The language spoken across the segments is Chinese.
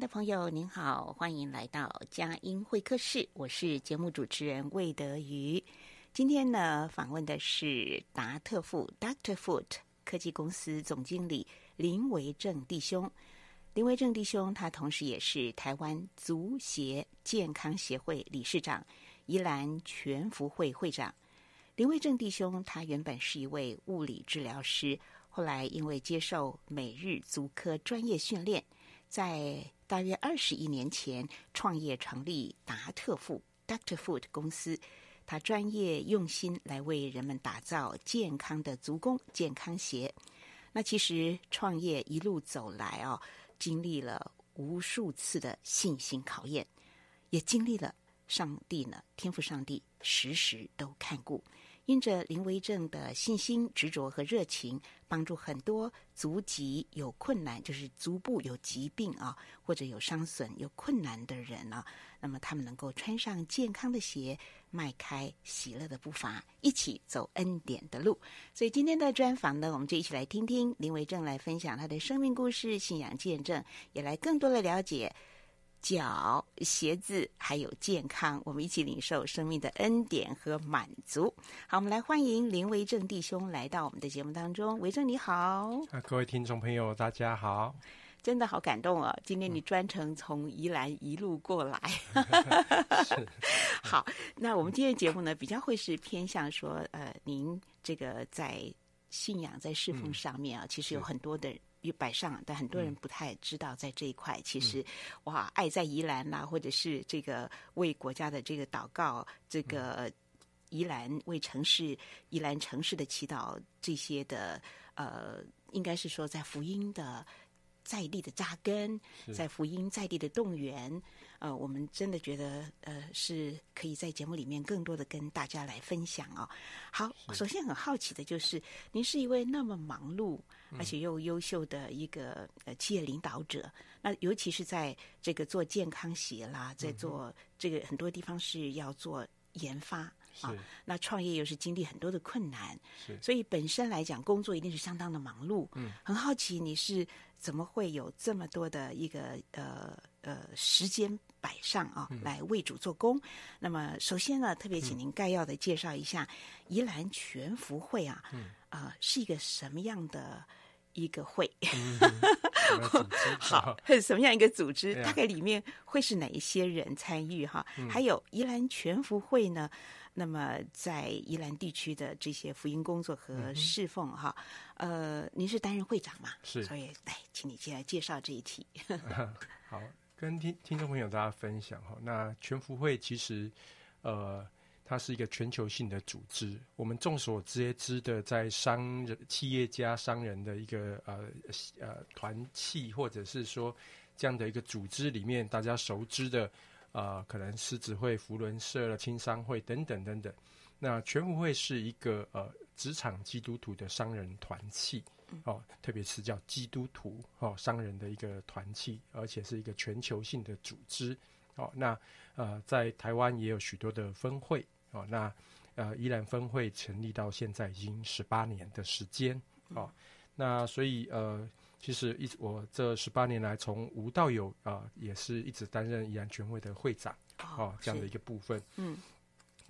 的朋友，您好，欢迎来到佳音会客室，我是节目主持人魏德瑜。今天呢，访问的是达特富 （Doctor Foot） 科技公司总经理林维正弟兄。林维正弟兄，他同时也是台湾足协健康协会理事长、宜兰全福会会长。林维正弟兄，他原本是一位物理治疗师，后来因为接受美日足科专业训练。在大约二十一年前，创业成立达特富 （Doctor Foot） 公司。他专业用心来为人们打造健康的足弓健康鞋。那其实创业一路走来哦，经历了无数次的信心考验，也经历了上帝呢，天父上帝时时都看顾。因着林维正的信心、执着和热情，帮助很多足疾有困难，就是足部有疾病啊，或者有伤损、有困难的人啊，那么他们能够穿上健康的鞋，迈开喜乐的步伐，一起走恩典的路。所以今天的专访呢，我们就一起来听听林维正来分享他的生命故事、信仰见证，也来更多的了解。脚、鞋子还有健康，我们一起领受生命的恩典和满足。好，我们来欢迎林维正弟兄来到我们的节目当中。维正你好，啊，各位听众朋友，大家好，真的好感动哦！今天你专程从宜兰一路过来，是 好。那我们今天节目呢，比较会是偏向说，呃，您这个在信仰在侍奉上面啊，嗯、其实有很多的。与摆上，但很多人不太知道，在这一块，嗯、其实哇，爱在宜兰啦，或者是这个为国家的这个祷告，这个宜兰为城市、宜兰城市的祈祷，这些的呃，应该是说在福音的在地的扎根，在福音在地的动员。呃，我们真的觉得，呃，是可以在节目里面更多的跟大家来分享哦。好，首先很好奇的就是，您是一位那么忙碌而且又优秀的一个呃企业领导者，嗯、那尤其是在这个做健康鞋啦，在做这个很多地方是要做研发。啊，那创业又是经历很多的困难，是，所以本身来讲，工作一定是相当的忙碌。嗯，很好奇你是怎么会有这么多的一个呃呃时间摆上啊，来为主做工。嗯、那么首先呢，特别请您概要的介绍一下宜兰全福会啊，嗯，啊、呃，是一个什么样的一个会？嗯、好，什么样一个组织？大概里面会是哪一些人参与哈？嗯、还有宜兰全福会呢？那么，在宜兰地区的这些福音工作和侍奉哈，嗯、呃，您是担任会长嘛？是，所以来，请你先来介绍这一题。好，跟听听众朋友大家分享哈。那全福会其实，呃，它是一个全球性的组织。我们众所皆知的，在商人、企业家、商人的一个呃呃团契，或者是说这样的一个组织里面，大家熟知的。呃，可能狮子会、福轮社了、青商会等等等等。那全福会是一个呃职场基督徒的商人团契哦，特别是叫基督徒哦商人的一个团契，而且是一个全球性的组织哦。那呃，在台湾也有许多的分会哦。那呃宜兰分会成立到现在已经十八年的时间哦。那所以呃，其实一直我这十八年来从无到有啊、呃，也是一直担任宜兰全会的会长哦，这样的一个部分。嗯，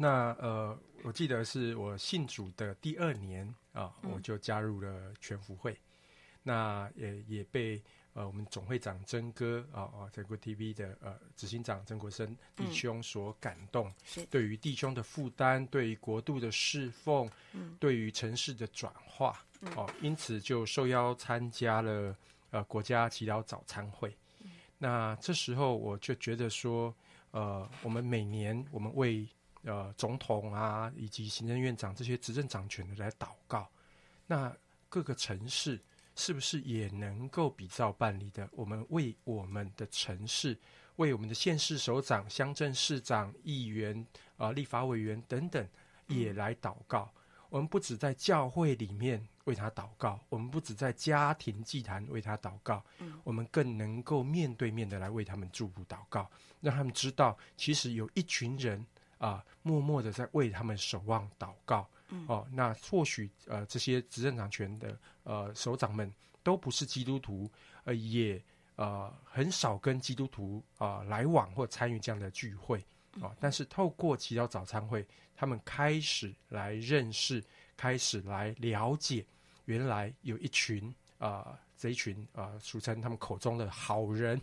那呃，我记得是我信主的第二年啊、呃，我就加入了全福会，嗯、那也也被。呃，我们总会长曾哥啊啊，在、哦、国 TV 的呃执行长曾国生弟兄所感动，对于弟兄的负担，对于国度的侍奉，嗯，对于城市的转化，嗯、哦，因此就受邀参加了呃国家祈祷早餐会。嗯、那这时候我就觉得说，呃，我们每年我们为呃总统啊以及行政院长这些执政掌权的来祷告，那各个城市。是不是也能够比照办理的？我们为我们的城市，为我们的县市首长、乡镇市长、议员啊、呃、立法委员等等，也来祷告。嗯、我们不只在教会里面为他祷告，我们不只在家庭祭坛为他祷告，嗯、我们更能够面对面的来为他们祝福祷告，让他们知道，其实有一群人啊、呃，默默的在为他们守望祷告。嗯、哦，那或许呃，这些执政掌权的呃首长们都不是基督徒，呃，也呃很少跟基督徒啊、呃、来往或参与这样的聚会啊、哦。但是透过祈祷早餐会，他们开始来认识，开始来了解，原来有一群啊、呃，这一群啊、呃，俗称他们口中的好人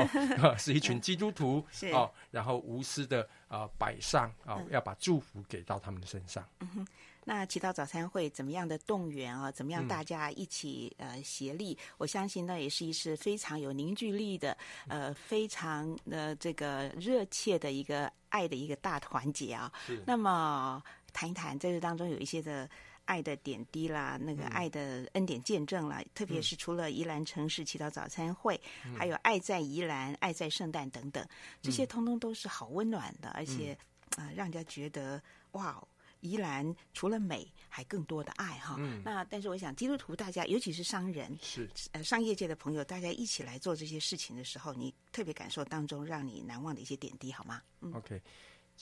是一群基督徒 是哦，然后无私的啊、呃、摆上啊，要把祝福给到他们的身上。嗯那祈祷早餐会怎么样的动员啊？怎么样大家一起呃协力？我相信那也是一次非常有凝聚力的，呃，非常的这个热切的一个爱的一个大团结啊。那么谈一谈，在这当中有一些的爱的点滴啦，那个爱的恩典见证啦，嗯、特别是除了宜兰城市祈祷早餐会，嗯、还有爱在宜兰、爱在圣诞等等，这些通通都是好温暖的，而且啊、呃，让人家觉得哇。宜兰除了美，还更多的爱哈。嗯、那但是我想，基督徒大家，尤其是商人，是呃商业界的朋友，大家一起来做这些事情的时候，你特别感受当中让你难忘的一些点滴，好吗？嗯，OK。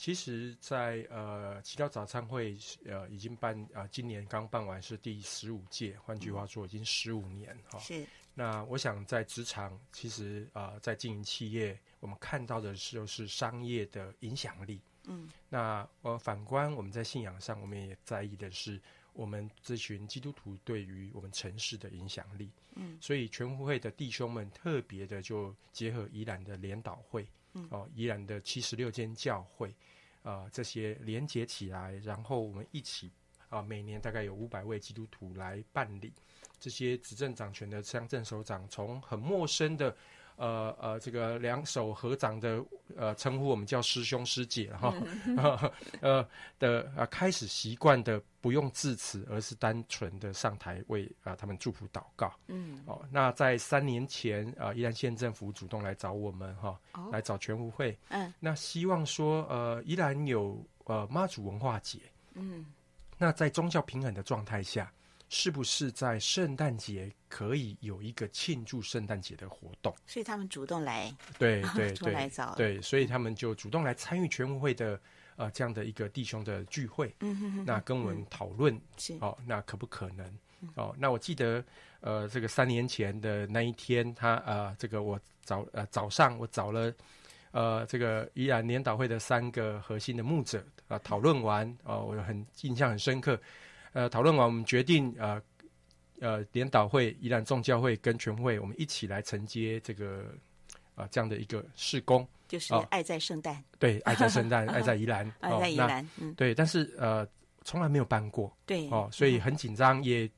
其实在，在呃祈祷早餐会呃已经办啊、呃，今年刚办完是第十五届，换句话说，已经十五年哈。是。那我想在职场，其实啊、呃，在经营企业，我们看到的是就是商业的影响力。嗯，那呃，反观我们在信仰上，我们也在意的是我们这群基督徒对于我们城市的影响力。嗯，所以全福会的弟兄们特别的就结合宜兰的联祷会，嗯，哦，宜兰的七十六间教会，啊、这些连接起来，然后我们一起啊、每年大概有五百位基督徒来办理这些执政掌权的乡镇首长，从很陌生的。呃呃，这个两手合掌的呃称呼我们叫师兄师姐哈，呃的啊、呃、开始习惯的不用致辞，而是单纯的上台为啊、呃、他们祝福祷告。嗯，哦，那在三年前啊、呃，宜兰县政府主动来找我们哈，哦、来找全福会。嗯，那希望说呃宜兰有呃妈祖文化节。嗯，那在宗教平衡的状态下。是不是在圣诞节可以有一个庆祝圣诞节的活动？所以他们主动来，对对 对，来找，对，所以他们就主动来参与全福会的呃这样的一个弟兄的聚会。嗯哼哼，那跟我们讨论，是哦，那可不可能？哦，那我记得呃这个三年前的那一天，他呃这个我早呃早上我找了呃这个宜兰联祷会的三个核心的牧者啊、呃、讨论完哦、呃，我很印象很深刻。呃，讨论完，我们决定，呃，呃，联导会、宜兰众教会跟全福会，我们一起来承接这个，啊、呃，这样的一个事工，就是爱在圣诞、哦，对，爱在圣诞，爱在宜兰，爱在宜兰，嗯，对，但是呃，从来没有办过，对，哦，所以很紧张，也。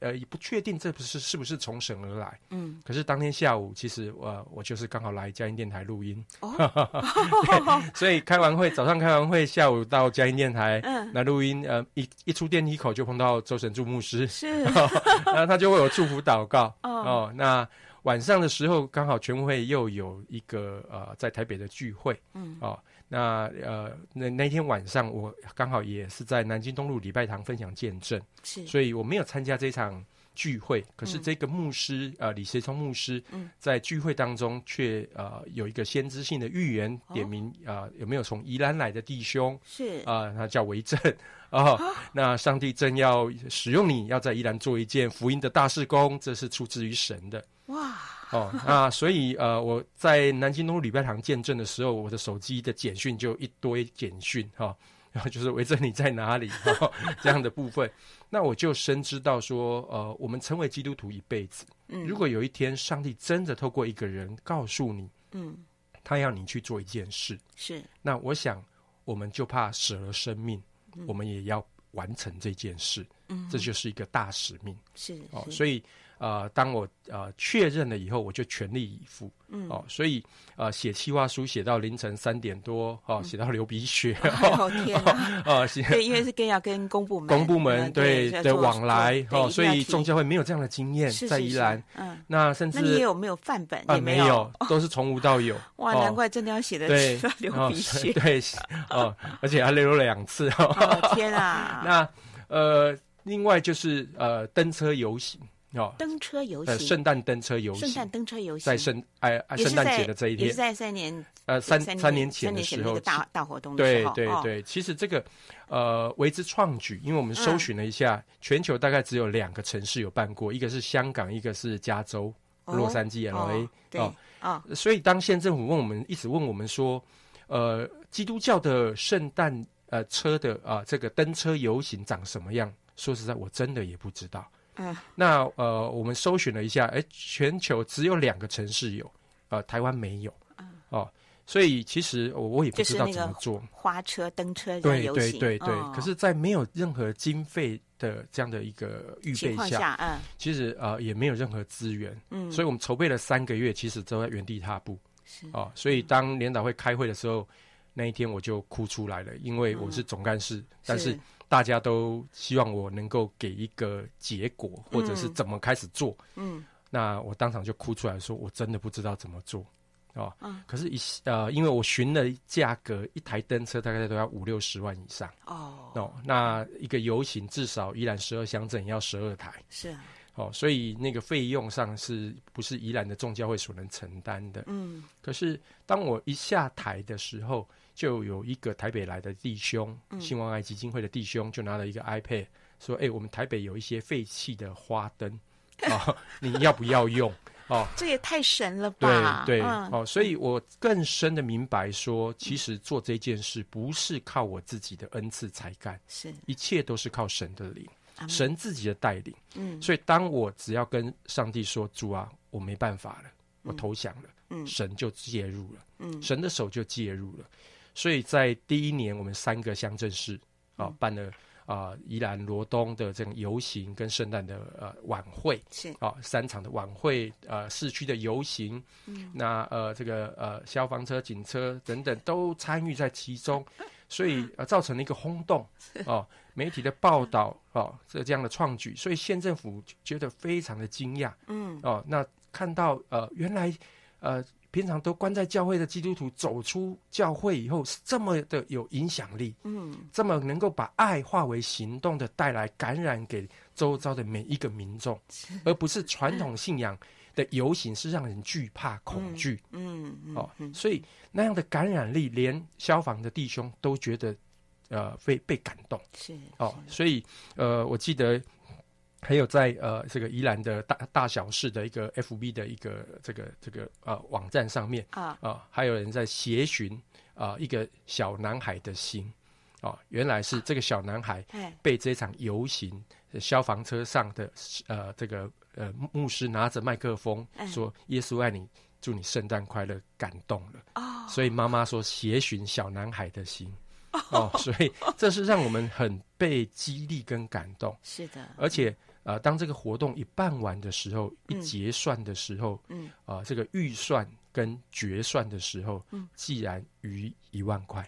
呃，也不确定这不是是不是从神而来。嗯，可是当天下午，其实我我就是刚好来嘉音电台录音。哦，所以开完会，早上开完会，下午到嘉音电台来录音。呃，一一出电梯口就碰到周神助牧师，是，然后他就为我祝福祷告。哦，那晚上的时候刚好全福会又有一个呃在台北的聚会。嗯，哦。那呃，那那天晚上我刚好也是在南京东路礼拜堂分享见证，是，所以我没有参加这场聚会，可是这个牧师、嗯、呃李学聪牧师在聚会当中却呃有一个先知性的预言，点名啊、呃、有没有从宜兰来的弟兄是。啊、呃，他叫维正啊，哦、那上帝正要使用你，要在宜兰做一件福音的大事工，这是出自于神的。哇 哦，那所以呃我在南京东路礼拜堂见证的时候，我的手机的简讯就一堆简讯哈。哦然后就是围着你在哪里，这样的部分，那我就深知到说，呃，我们成为基督徒一辈子，嗯，如果有一天上帝真的透过一个人告诉你，嗯，他要你去做一件事，是，那我想我们就怕舍了生命，我们也要完成这件事，嗯，这就是一个大使命，是，哦，所以。呃，当我呃确认了以后，我就全力以赴。嗯，哦，所以呃写企划书写到凌晨三点多，哦，写到流鼻血。哦 天啊！哦，对，因为是更要跟公部门、公部门对的往来，哦，所以众教会没有这样的经验，在宜兰。嗯，那甚至那你有没有范本？啊，没有，都是从无到有。哇，难怪真的要写的对流鼻血。对，哦，而且还流了两次。哦天啊！那呃，另外就是呃登车游行。哦，登车游行，圣诞登车游行，圣诞登车游行，在圣哎圣诞节的这一天，也是在三年呃三三年前的时候，大大活动的时候，对对对，其实这个呃为之创举，因为我们搜寻了一下，全球大概只有两个城市有办过，一个是香港，一个是加州洛杉矶 LA 哦哦，所以当县政府问我们，一直问我们说，呃，基督教的圣诞呃车的啊这个登车游行长什么样？说实在，我真的也不知道。嗯，那呃，我们搜寻了一下，哎，全球只有两个城市有，呃，台湾没有，嗯，哦，所以其实我我也不知道怎么做花车登车对对对对，可是，在没有任何经费的这样的一个预备下，嗯，其实呃也没有任何资源，嗯，所以我们筹备了三个月，其实都在原地踏步，是哦，所以当联导会开会的时候，那一天我就哭出来了，因为我是总干事，但是。大家都希望我能够给一个结果，或者是怎么开始做。嗯，那我当场就哭出来说，我真的不知道怎么做。哦，嗯，可是一，一呃，因为我询了价格，一台灯车大概都要五六十万以上。哦，哦，那一个游行至少宜兰十二乡镇要十二台。是啊。哦，所以那个费用上是不是宜兰的众教会所能承担的？嗯。可是当我一下台的时候。就有一个台北来的弟兄，兴旺爱基金会的弟兄，就拿了一个 iPad，说：“哎、欸，我们台北有一些废弃的花灯，哦，你要不要用？哦，这也太神了吧！对对，嗯、哦，所以我更深的明白说，其实做这件事不是靠我自己的恩赐才干，是一切都是靠神的灵，神自己的带领。嗯，所以当我只要跟上帝说：‘主啊，我没办法了，我投降了。’嗯，神就介入了，嗯，神的手就介入了。”所以在第一年，我们三个乡镇市啊办了啊、呃、宜兰罗东的这种游行跟圣诞的呃晚会，是。啊三场的晚会，呃市区的游行，嗯，那呃这个呃消防车、警车等等都参与在其中，所以呃造成了一个轰动哦、呃，媒体的报道哦，这这样的创举，所以县政府觉得非常的惊讶，嗯。哦、呃，那看到呃原来呃。平常都关在教会的基督徒走出教会以后，是这么的有影响力，嗯，这么能够把爱化为行动的带来感染给周遭的每一个民众，而不是传统信仰的游行是让人惧怕恐惧，嗯，嗯，哦，所以那样的感染力，连消防的弟兄都觉得，呃，被被感动，是哦，所以呃，我记得。还有在呃这个宜兰的大大小事的一个 FB 的一个这个这个呃网站上面啊。啊、呃，还有人在协寻啊一个小男孩的心。啊、呃，原来是这个小男孩被这场游行消防车上的呃这个呃牧师拿着麦克风说耶稣爱你，祝你圣诞快乐感动了。哦，所以妈妈说协寻小男孩的心。哦，所以这是让我们很被激励跟感动。是的，而且呃，当这个活动一办完的时候，嗯、一结算的时候，嗯，啊、呃，这个预算跟决算的时候，嗯，既然余一万块，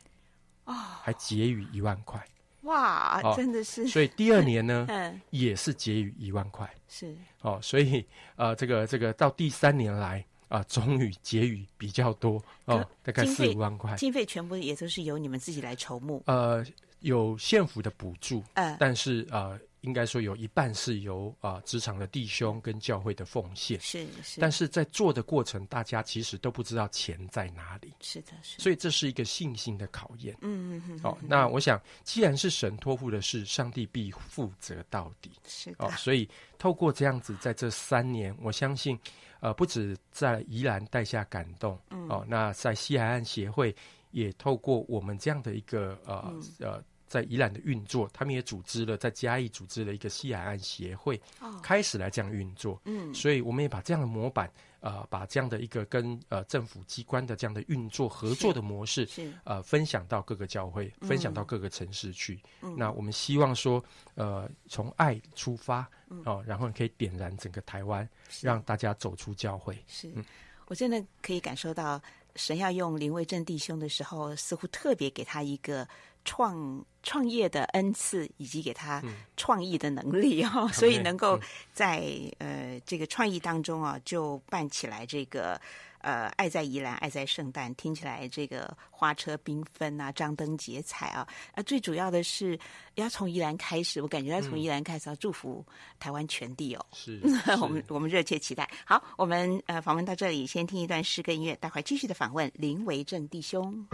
哦，还结余一万块，哇，哦、真的是。所以第二年呢，嗯，也是结余一万块，是。哦，所以呃，这个这个到第三年来。啊，终于结余比较多哦，大概四五万块。经费全部也都是由你们自己来筹募。呃，有县府的补助，呃，但是呃，应该说有一半是由啊职场的弟兄跟教会的奉献，是是，但是在做的过程，大家其实都不知道钱在哪里，是的，是，所以这是一个信心的考验。嗯嗯嗯。好、哦，那我想，既然是神托付的事，上帝必负责到底。是的。哦，所以透过这样子，在这三年，我相信，呃，不止在宜兰带下感动，嗯，哦，那在西海岸协会也透过我们这样的一个呃、嗯、呃。在宜兰的运作，他们也组织了在嘉义组织了一个西海岸协会，哦，开始来这样运作。嗯，所以我们也把这样的模板，呃，把这样的一个跟呃政府机关的这样的运作合作的模式，是呃分享到各个教会，分享到各个城市去。嗯，那我们希望说，呃，从爱出发，哦，呃，然后可以点燃整个台湾，让大家走出教会。是，嗯，我真的可以感受到，神要用林为正弟兄的时候，似乎特别给他一个。创创业的恩赐，以及给他创意的能力哦、嗯，所以能够在、嗯、呃这个创意当中啊，就办起来这个呃爱在宜兰，爱在圣诞，听起来这个花车缤纷啊，张灯结彩啊，啊最主要的是要从宜兰开始，我感觉要从宜兰开始要祝福台湾全地哦，是，我们我们热切期待。好，我们呃访问到这里，先听一段诗歌音乐，待会儿继续的访问林维正弟兄。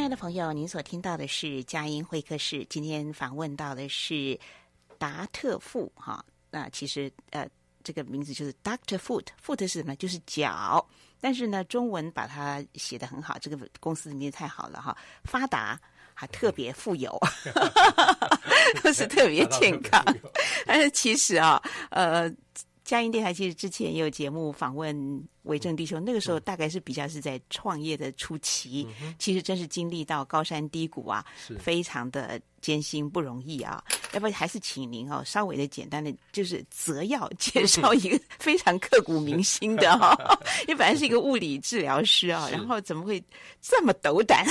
亲爱的朋友，您所听到的是佳音会客室。今天访问到的是达特富哈，那其实呃，这个名字就是 Doctor Foot，Foot 是什么？就是脚。但是呢，中文把它写得很好，这个公司的名字太好了哈，发达还特别富有，都 是特别健康。但是其实啊，呃。佳音电台其实之前也有节目访问为正弟兄，那个时候大概是比较是在创业的初期，嗯、其实真是经历到高山低谷啊，非常的艰辛不容易啊。要不还是请您哦，稍微的简单的就是择要介绍一个非常刻骨铭心的哈、哦，因为本来是一个物理治疗师啊，然后怎么会这么斗胆，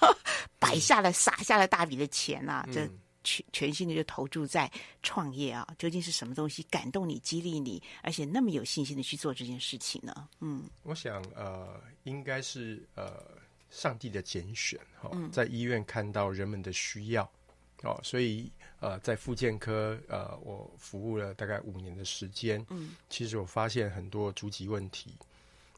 摆下了撒下了大笔的钱啊，这。全全心的就投注在创业啊，究竟是什么东西感动你、激励你，而且那么有信心的去做这件事情呢？嗯，我想呃，应该是呃，上帝的拣选哈、哦，在医院看到人们的需要、嗯、哦，所以呃，在复健科呃，我服务了大概五年的时间，嗯，其实我发现很多足疾问题，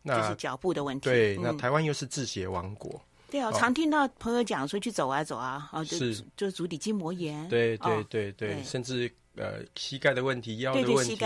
那就是脚步的问题。对，嗯、那台湾又是制鞋王国。对啊，我常听到朋友讲说去走啊走啊，哦，是就是足底筋膜炎。对对对对，甚至呃膝盖的问题、腰的问题，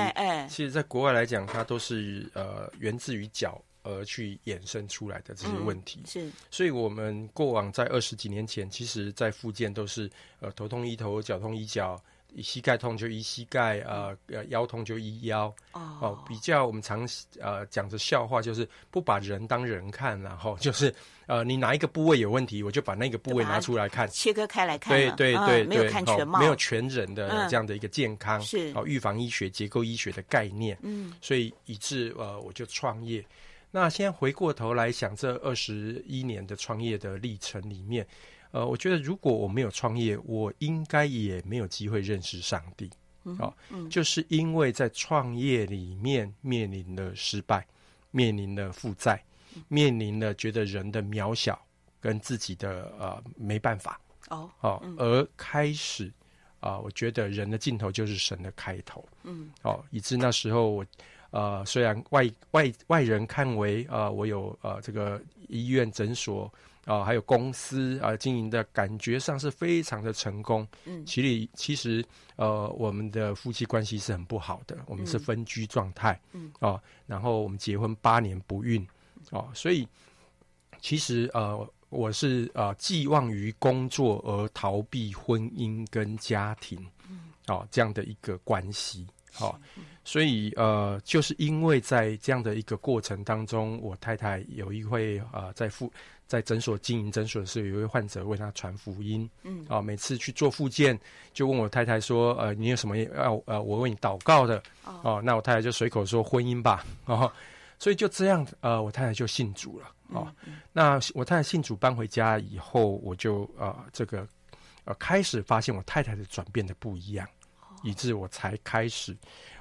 其实在国外来讲，它都是呃源自于脚而去衍生出来的这些问题。嗯、是，所以我们过往在二十几年前，其实在复健都是呃头痛医头，脚痛医脚。膝盖痛就医膝盖，呃呃腰痛就医腰，哦、呃，比较我们常呃讲的笑话，就是不把人当人看，然后 就是呃你哪一个部位有问题，我就把那个部位拿出来看，切割开来看，对对对，嗯、没有看全貌，没有全人的这样的一个健康，是。哦，预防医学、结构医学的概念，嗯，所以以致呃我就创业。那现在回过头来想，这二十一年的创业的历程里面。呃，我觉得如果我没有创业，我应该也没有机会认识上帝。嗯、哦嗯，就是因为在创业里面面临了失败，面临了负债，面临了觉得人的渺小跟自己的呃没办法。哦，哦，嗯、而开始啊、呃，我觉得人的尽头就是神的开头。嗯，哦，以致那时候我呃，虽然外外外人看为啊、呃，我有呃这个医院诊所。啊、呃，还有公司啊、呃，经营的感觉上是非常的成功。嗯，其实其实呃，我们的夫妻关系是很不好的，我们是分居状态。嗯，啊、呃，然后我们结婚八年不孕。哦、呃，所以其实呃，我是呃寄望于工作而逃避婚姻跟家庭。嗯，哦、呃，这样的一个关系。好、所以呃，就是因为在这样的一个过程当中，我太太有一位呃在复。在诊所经营诊所的时候，有一位患者为他传福音。嗯，啊，每次去做复健，就问我太太说：“呃，你有什么要呃，我为你祷告的？”哦，啊、那我太太就随口说婚姻吧。哦，所以就这样，呃，我太太就信主了。哦，嗯嗯、那我太太信主搬回家以后，我就呃这个呃开始发现我太太的转变的不一样，哦、以致我才开始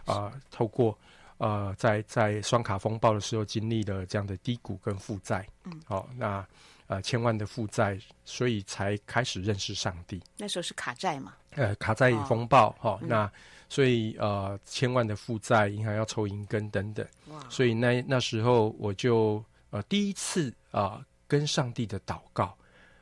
啊、呃、透过。呃，在在双卡风暴的时候，经历了这样的低谷跟负债，嗯，好、哦，那呃千万的负债，所以才开始认识上帝。那时候是卡债嘛？呃，卡债风暴，哈、哦哦，那、嗯、所以呃千万的负债，银行要抽银根等等，哇，所以那那时候我就呃第一次啊、呃、跟上帝的祷告，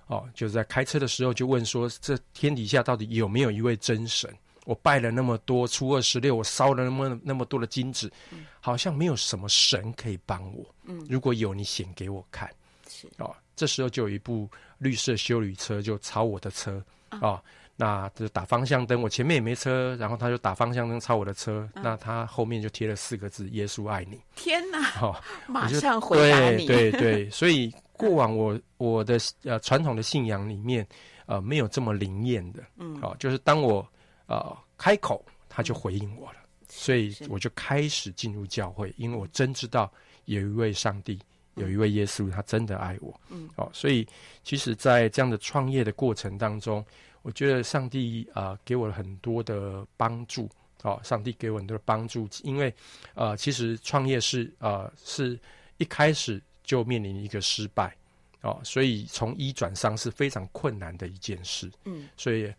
哦，就是在开车的时候就问说，这天底下到底有没有一位真神？我拜了那么多，初二十六，我烧了那么那么多的金子，嗯，好像没有什么神可以帮我。嗯，如果有，你显给我看。是哦，这时候就有一部绿色修理车就超我的车啊、哦，那就打方向灯，我前面也没车，然后他就打方向灯超我的车，嗯、那他后面就贴了四个字：耶稣爱你。天哪！哦，马上回答你。对对 对，所以过往我我的呃传统的信仰里面呃没有这么灵验的。嗯，哦，就是当我。呃，开口他就回应我了，嗯，所以我就开始进入教会，因为我真知道有一位上帝，有一位耶稣，他真的爱我。嗯，哦，所以其实，在这样的创业的过程当中，我觉得上帝啊，呃，给我了很多的帮助。哦，上帝给我很多的帮助，因为呃，其实创业是呃，是一开始就面临一个失败，哦，所以从一转三是非常困难的一件事。嗯，所以。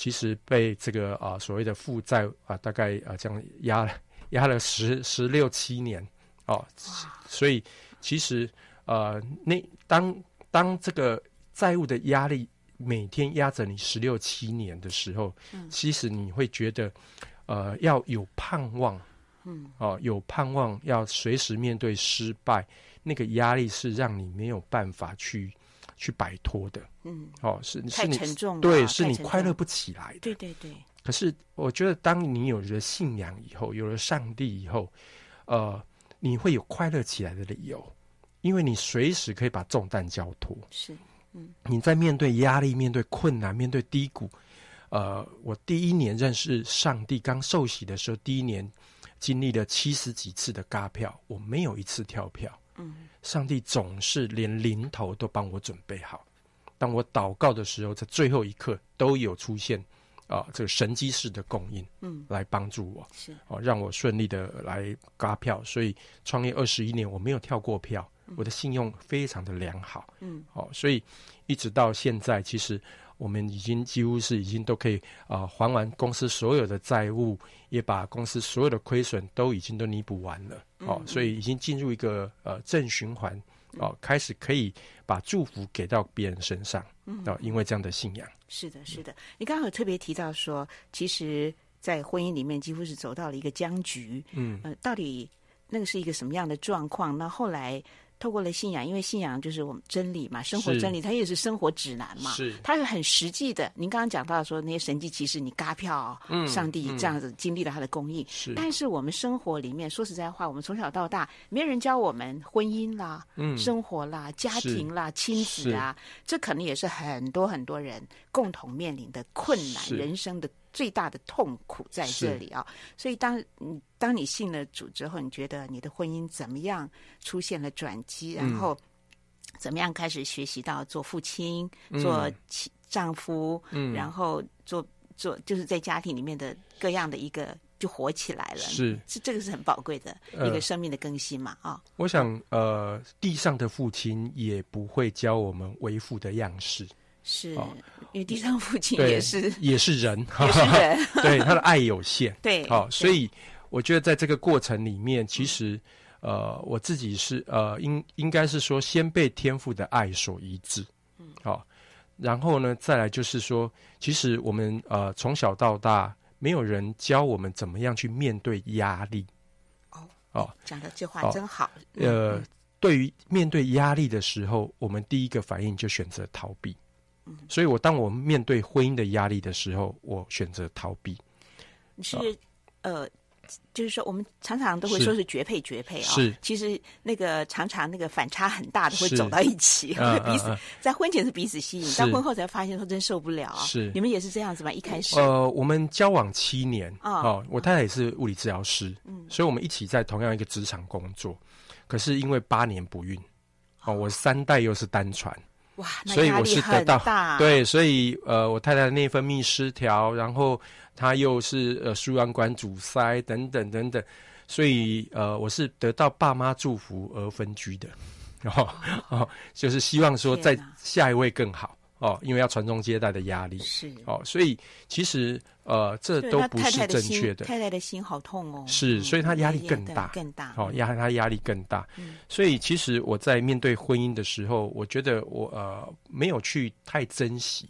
其实被这个啊、呃、所谓的负债啊、呃，大概啊、呃、这样压了压了十十六七年哦，所以其实呃那当当这个债务的压力每天压着你十六七年的时候，嗯，其实你会觉得呃要有盼望，嗯哦、呃、有盼望要随时面对失败，那个压力是让你没有办法去。去摆脱的，嗯，哦，是是你沉重，对，是你快乐不起来的，对对对。可是我觉得，当你有了信仰以后，有了上帝以后，呃，你会有快乐起来的理由，因为你随时可以把重担交托。是，嗯，你在面对压力、面对困难、面对低谷，呃，我第一年认识上帝，刚受洗的时候，第一年经历了七十几次的嘎票，我没有一次跳票。嗯，上帝总是连零头都帮我准备好。当我祷告的时候，在最后一刻都有出现啊、呃，这个神机式的供应，嗯，来帮助我，是哦、呃，让我顺利的来嘎票。所以创业二十一年，我没有跳过票，我的信用非常的良好，嗯，哦，所以一直到现在，其实我们已经几乎是已经都可以啊、呃、还完公司所有的债务，也把公司所有的亏损都已经都弥补完了，哦、嗯，所以已经进入一个呃正循环，哦，开始可以把祝福给到别人身上，嗯，哦，因为这样的信仰，是的，是的，你刚刚有特别提到说，其实，在婚姻里面几乎是走到了一个僵局，嗯，呃，到底。那个是一个什么样的状况？那后来透过了信仰，因为信仰就是我们真理嘛，生活真理，它也是生活指南嘛，是。它是很实际的。您刚刚讲到说那些神迹其实，你嘎票，嗯，上帝这样子经历了他的供应。是，但是我们生活里面，说实在话，我们从小到大，没人教我们婚姻啦、嗯、生活啦、家庭啦、亲子啊，这可能也是很多很多人共同面临的困难，人生的。最大的痛苦在这里啊，所以当你当你信了主之后，你觉得你的婚姻怎么样出现了转机？然后怎么样开始学习到做父亲、嗯、做丈夫，嗯，然后做做就是在家庭里面的各样的一个就活起来了。是，是这个是很宝贵的一个生命的更新嘛？啊、呃，我想呃，地上的父亲也不会教我们为父的样式。是，因为地上父亲也是。也是人，也是人，对他的爱有限，对，好，所以我觉得在这个过程里面，其实呃，我自己是呃，应应该是说，先被天赋的爱所医治，嗯，好，然后呢，再来就是说，其实我们呃从小到大，没有人教我们怎么样去面对压力，哦，哦，讲的这话真好，呃，对于面对压力的时候，我们第一个反应就选择逃避。所以，我当我面对婚姻的压力的时候，我选择逃避。是呃，就是说，我们常常都会说是绝配，绝配啊。是，其实那个常常那个反差很大的会走到一起，会 彼此在婚前是彼此吸引，到婚后才发现说真受不了。是，你们也是这样子吗？一开始，呃，我们交往七年哦，我太太也是物理治疗师，嗯，所以我们一起在同样一个职场工作。可是因为八年不孕，哦，我三代又是单传。哇，所以我是得到对，所以呃，我太太的内分泌失调，然后她又是呃输卵管阻塞等等等等，所以呃，我是得到爸妈祝福而分居的，然 后哦，就是希望说在下一位更好。哦，因为要传宗接代的压力是哦，所以其实呃，这都不是正确的。太太的心好痛哦，是，所以他压力更大，更大。哦，压他压力更大。嗯，所以其实我在面对婚姻的时候，我觉得我呃没有去太珍惜。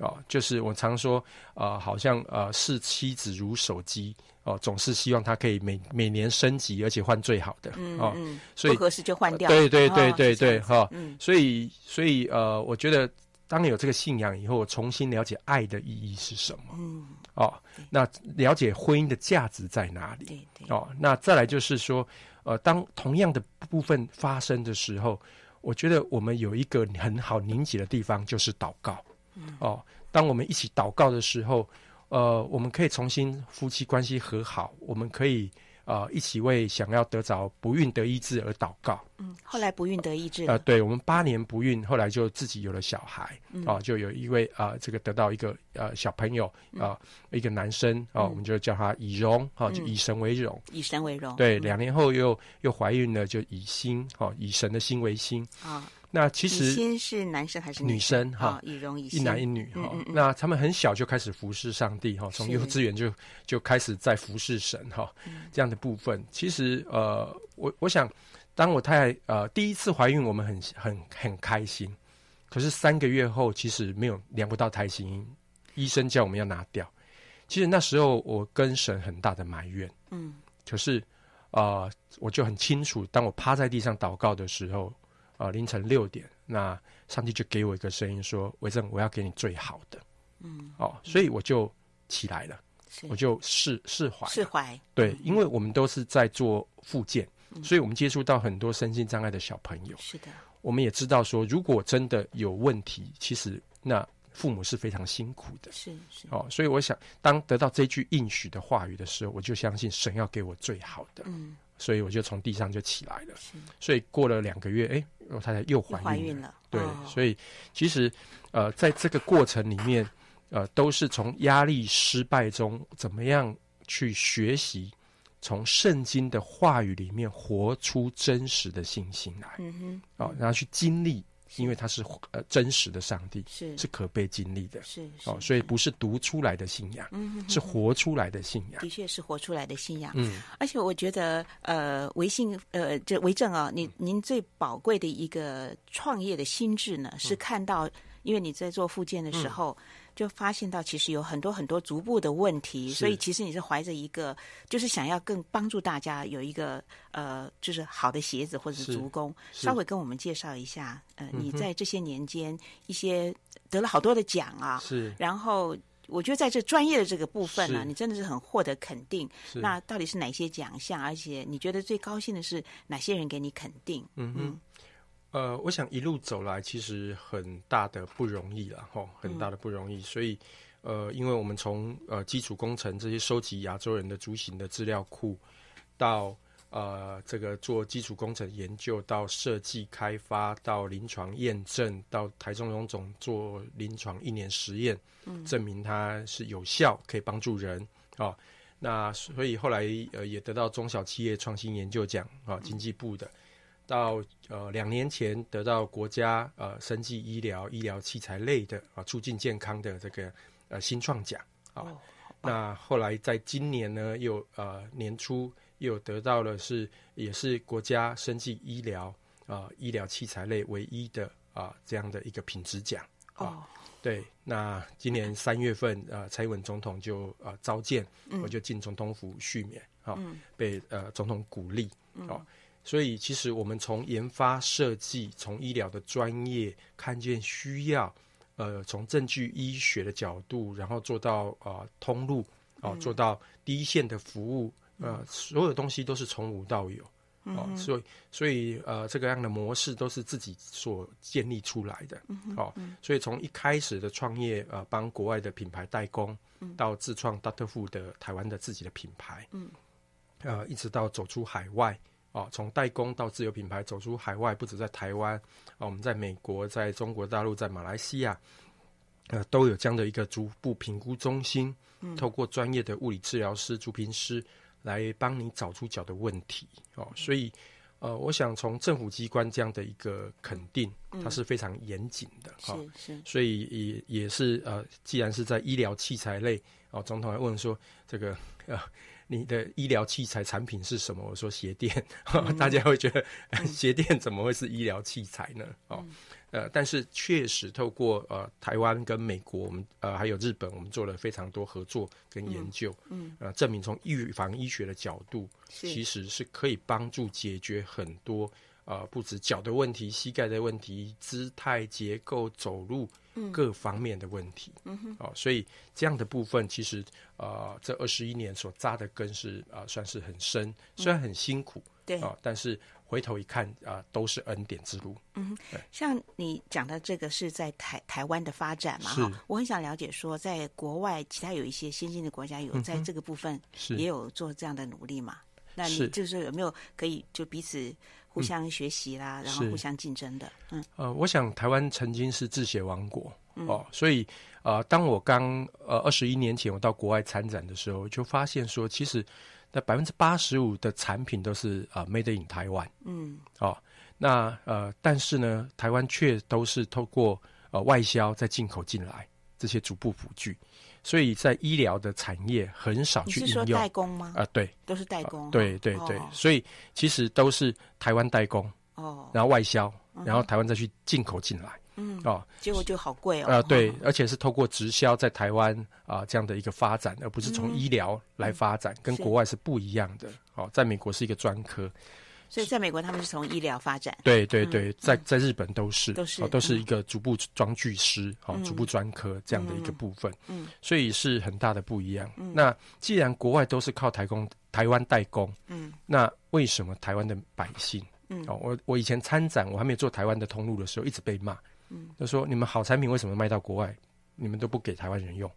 哦，就是我常说呃，好像呃视妻子如手机哦，总是希望他可以每每年升级，而且换最好的。嗯哦，所以不合适就换掉。对对对对对，哈。嗯，所以所以呃，我觉得。当你有这个信仰以后，我重新了解爱的意义是什么？嗯，哦，那了解婚姻的价值在哪里？对对。哦，那再来就是说，呃，当同样的部分发生的时候，我觉得我们有一个很好凝结的地方，就是祷告。嗯。哦，当我们一起祷告的时候，呃，我们可以重新夫妻关系和好，我们可以。呃，一起为想要得着不孕得医治而祷告。嗯，后来不孕得医治。呃，对，我们八年不孕，后来就自己有了小孩。嗯，啊，就有一位啊、呃，这个得到一个呃小朋友啊、呃，一个男生啊、呃，我们就叫他以荣，哈、嗯，就以神为荣。以神为荣。对，两年后又又怀孕了，就以心，哈，以神的心为心。啊。那其实先是男生还是女生哈？一荣以一男一女哈。那他们很小就开始服侍上帝哈，从幼稚园就就开始在服侍神哈。这样的部分，其实呃，我我想，当我太太呃第一次怀孕，我们很很很开心。可是三个月后，其实没有量不到胎心，医生叫我们要拿掉。其实那时候我跟神很大的埋怨，嗯，可是啊，我就很清楚，当我趴在地上祷告的时候。啊、呃，凌晨六点，那上帝就给我一个声音说：“维正，我要给你最好的。”嗯，哦，所以我就起来了，我就释释怀，释怀。对，因为我们都是在做复健，嗯，所以我们接触到很多身心障碍的小朋友。是的，我们也知道说，如果真的有问题，其实那父母是非常辛苦的。是是，哦，所以我想，当得到这句应许的话语的时候，我就相信神要给我最好的。嗯。所以我就从地上就起来了，所以过了两个月，哎，我太太又怀孕了。怀孕了，对，哦、所以其实，呃，在这个过程里面，呃，都是从压力、失败中，怎么样去学习，从圣经的话语里面活出真实的信心来，嗯哼，啊、哦，然后去经历因为他是呃真实的上帝，是。是可被经历的，是哦，所以不是读出来的信仰，嗯，是活出来的信仰，的确是活出来的信仰，嗯，而且我觉得呃，维信呃，这维正啊，您您最宝贵的一个创业的心智呢，是看到，因为你在做复健的时候。嗯就发现到其实有很多很多足部的问题，所以其实你是怀着一个，就是想要更帮助大家有一个呃，就是好的鞋子或者是足弓。稍微跟我们介绍一下，呃，你在这些年间一些得了好多的奖啊，是。然后我觉得在这专业的这个部分呢、啊，你真的是很获得肯定。那到底是哪些奖项？而且你觉得最高兴的是哪些人给你肯定？嗯嗯。呃，我想一路走来，其实很大的不容易了，吼，很大的不容易。嗯、所以，呃，因为我们从呃基础工程这些收集亚洲人的足型的资料库，到呃这个做基础工程研究，到设计开发，到临床验证，到台中荣总做临床一年实验，嗯，证明它是有效，可以帮助人啊、哦。那所以后来呃也得到中小企业创新研究奖啊，经济部的。到呃两年前得到国家呃生技医疗医疗器材类的啊促进健康的这个呃新创奖啊，哦、那后来在今年呢又呃年初又得到了是也是国家生技医疗啊、呃、医疗器材类唯一的啊、呃、这样的一个品质奖啊，哦、对，那今年三月份呃蔡英文总统就呃召见，嗯、我就进总统府续勉啊，嗯、被呃总统鼓励啊。哦所以，其实我们从研发设计，从医疗的专业看见需要，呃，从证据医学的角度，然后做到啊、呃、通路，啊、呃、做到第一线的服务，呃，所有东西都是从无到有，哦、呃，所以，所以呃，这个样的模式都是自己所建立出来的，哦、呃，所以从一开始的创业，呃，帮国外的品牌代工，到自创 Doctor Fu 的台湾的自己的品牌，嗯，呃，一直到走出海外。哦，从代工到自有品牌走出海外，不止在台湾，啊，我们在美国、在中国大陆、在马来西亚，呃，都有这样的一个足部评估中心，嗯，透过专业的物理治疗师、足评师来帮你找出脚的问题。哦，所以，呃，我想从政府机关这样的一个肯定，它是非常严谨的，哈、嗯，是是，所以也也是呃，既然是在医疗器材类，哦，总统还问说这个呃。你的医疗器材产品是什么？我说鞋垫，嗯、大家会觉得、嗯、鞋垫怎么会是医疗器材呢？哦，嗯、呃，但是确实透过呃台湾跟美国，我们呃还有日本，我们做了非常多合作跟研究，嗯，嗯呃，证明从预防医学的角度，其实是可以帮助解决很多呃不止脚的问题、膝盖的问题、姿态结构、走路。各方面的问题，嗯哼，哦，所以这样的部分其实，呃，这二十一年所扎的根是啊、呃，算是很深，虽然很辛苦，嗯、对。啊、呃，但是回头一看啊、呃，都是恩典之路。嗯哼，像你讲的这个是在台台湾的发展嘛？哈是，我很想了解说，在国外其他有一些先进的国家有在这个部分也有做这样的努力嘛？是那你就是有没有可以就彼此？互相学习啦，嗯、然后互相竞争的。嗯，呃，我想台湾曾经是制鞋王国、嗯、哦，所以呃，当我刚呃二十一年前我到国外参展的时候，就发现说，其实那百分之八十五的产品都是啊、呃、made in 台湾。嗯，哦，那呃，但是呢，台湾却都是透过呃外销再进口进来这些逐步辅具。所以在医疗的产业很少去说代工吗？啊、呃，对，都是代工。呃、对对对，哦、所以其实都是台湾代工，哦，然后外销，然后台湾再去进口进来，嗯，哦，结果就好贵哦。啊、呃，对，而且是透过直销在台湾啊、呃、这样的一个发展，而不是从医疗来发展，嗯、跟国外是不一样的。哦，在美国是一个专科。所以在美国，他们是从医疗发展。对对对，在在日本都是都是哦，都是一个逐步装具师哦，足部专科这样的一个部分。嗯，所以是很大的不一样。那既然国外都是靠台工、台湾代工，嗯，那为什么台湾的百姓，嗯，哦，我我以前参展，我还没有做台湾的通路的时候，一直被骂，嗯，就说你们好产品为什么卖到国外，你们都不给台湾人用？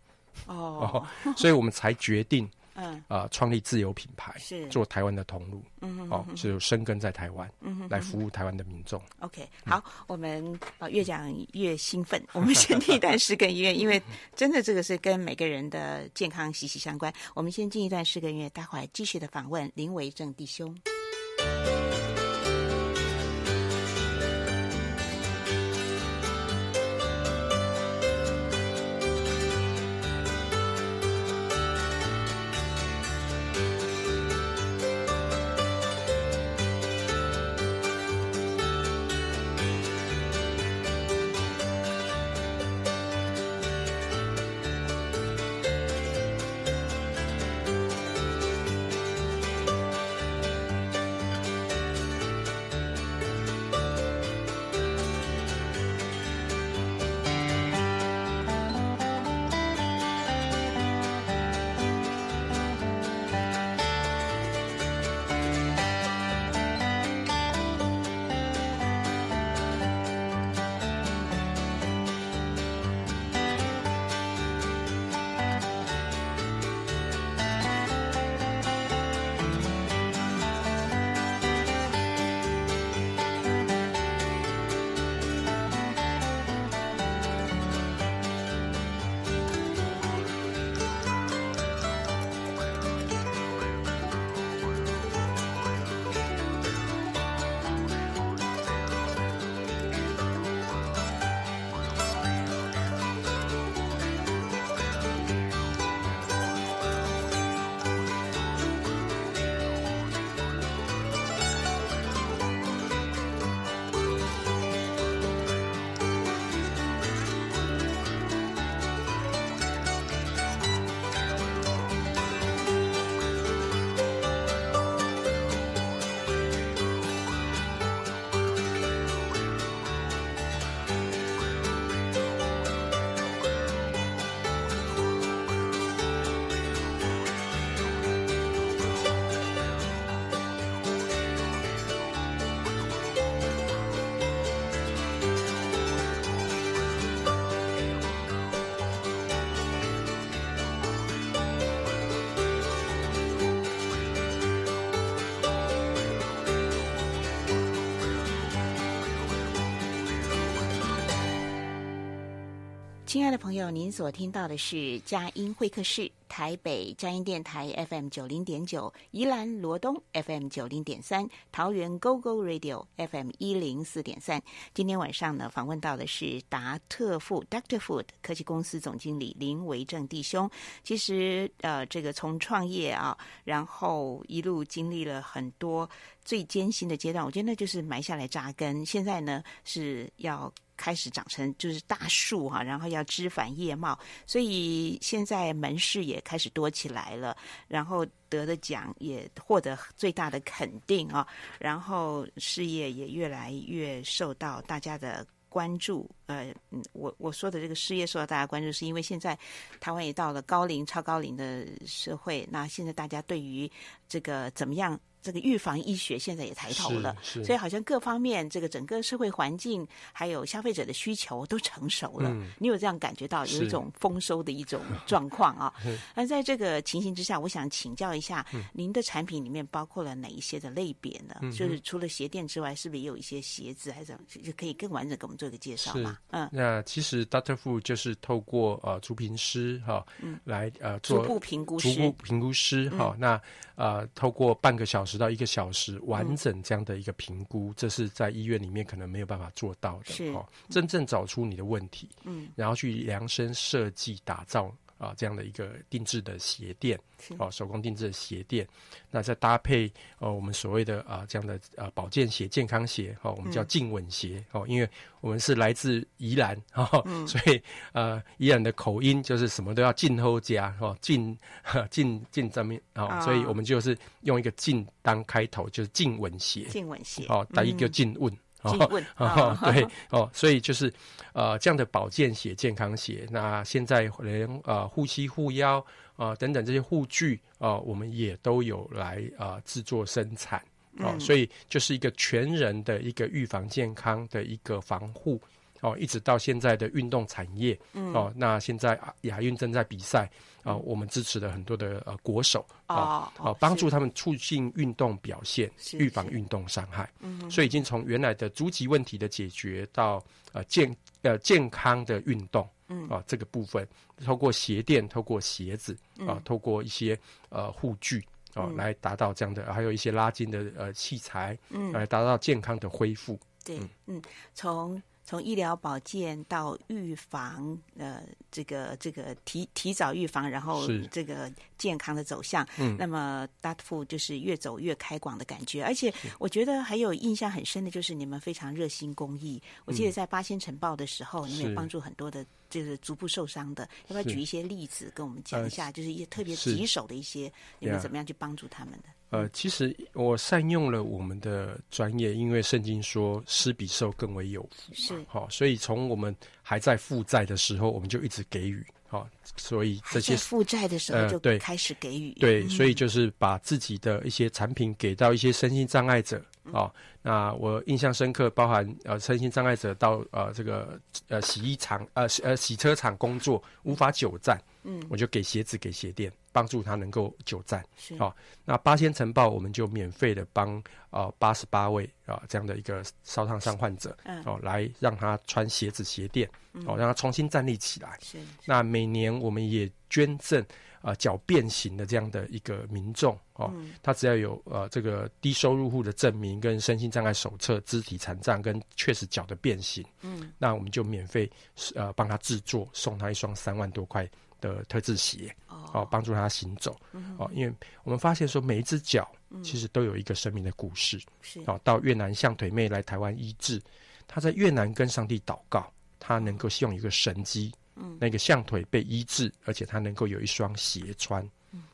哦，所以我们才决定。嗯啊，创立自有品牌，是做台湾的通路，嗯哼，哦，是有生根在台湾，嗯哼，来服务台湾的民众。OK，好，我们啊越讲越兴奋，我们先听一段诗跟音乐，因为真的这个是跟每个人的健康息息相关。我们先进一段诗跟音乐，待会儿继续的访问林维正弟兄。亲爱的朋友，您所听到的是佳音会客室，台北佳音电台 FM 九零点九，宜兰罗东 FM 九零点三，桃园 GO GO Radio FM 一零四点三。今天晚上呢，访问到的是达特富 Doctor Food 科技公司总经理林维正弟兄。其实，呃，这个从创业啊，然后一路经历了很多最艰辛的阶段，我觉得那就是埋下来扎根。现在呢，是要。开始长成就是大树哈，然后要枝繁叶茂，所以现在门市也开始多起来了，然后得的奖也获得最大的肯定啊，然后事业也越来越受到大家的关注。呃，我我说的这个事业受到大家关注，是因为现在台湾也到了高龄、超高龄的社会，那现在大家对于这个怎么样？这个预防医学现在也抬头了，所以好像各方面这个整个社会环境还有消费者的需求都成熟了。嗯、你有这样感觉到有一种丰收的一种 状况啊？那在这个情形之下，我想请教一下，嗯、您的产品里面包括了哪一些的类别呢？嗯、就是除了鞋垫之外，是不是也有一些鞋子，还是就可以更完整给我们做一个介绍吗？嗯，那其实 Doctor Fu 就是透过呃足评师哈，嗯，来呃做初步评估师，初步评估师哈，那呃透过半个小时。到一个小时完整这样的一个评估，嗯、这是在医院里面可能没有办法做到的。是哦，真正找出你的问题，嗯，然后去量身设计打造。啊，这样的一个定制的鞋垫，哦，手工定制的鞋垫，那再搭配呃我们所谓的啊这样的呃保健鞋、健康鞋，哦，我们叫静稳鞋，哦，因为我们是来自宜兰，哦，所以呃宜兰的口音就是什么都要静候家，哦，静 静静正面，哦，所以我们就是用一个静当开头，就是静稳鞋，静稳鞋，哦，打一个静稳。哦，哦，对，哦，所以就是，呃，这样的保健鞋、健康鞋，那现在连呃护膝、护腰啊、呃、等等这些护具啊、呃，我们也都有来啊、呃、制作生产，哦，嗯、所以就是一个全人的一个预防健康的一个防护。哦，一直到现在的运动产业，嗯、哦，那现在亚运正在比赛，啊、呃，我们支持了很多的呃国手，啊、哦，帮、哦、助他们促进运动表现，预防运动伤害，嗯，所以已经从原来的足疾问题的解决到呃健呃健康的运动，嗯，啊、呃，这个部分透过鞋垫，透过鞋子，啊、呃，透过一些呃护具，啊、来达到这样的，还有一些拉筋的呃器材，嗯，来达到健康的恢复，对，嗯，从。从医疗保健到预防，呃，这个这个提提早预防，然后这个健康的走向，嗯，那么就是越走越开广的感觉。而且我觉得还有印象很深的就是你们非常热心公益。我记得在八仙尘爆的时候，你们也帮助很多的，就是逐步受伤的。要不要举一些例子跟我们讲一下？就是一些特别棘手的一些，你们怎么样去帮助他们的？呃，其实我善用了我们的专业，因为圣经说施比受更为有福，是好，所以从我们还在负债的时候，我们就一直给予，好，所以这些负债的时候就对开始给予，对，所以就是把自己的一些产品给到一些身心障碍者，啊，那我印象深刻，包含呃身心障碍者到呃这个呃洗衣厂呃呃洗车厂工作无法久站，嗯，我就给鞋子给鞋垫。帮助他能够久站，是哦。那八仙尘爆，我们就免费的帮呃八十八位啊、呃、这样的一个烧烫伤患者，嗯、哦，来让他穿鞋子鞋垫，嗯、哦，让他重新站立起来。是。是那每年我们也捐赠啊脚变形的这样的一个民众，哦，嗯、他只要有呃这个低收入户的证明跟身心障碍手册、肢体残障跟确实脚的变形，嗯，那我们就免费呃帮他制作，送他一双三万多块的特制鞋哦，帮助他行走哦，因为我们发现说，每一只脚其实都有一个生命的故事。是哦，到越南象腿妹来台湾医治，他在越南跟上帝祷告，他能够希望有一个神迹，嗯，那个象腿被医治，而且他能够有一双鞋穿。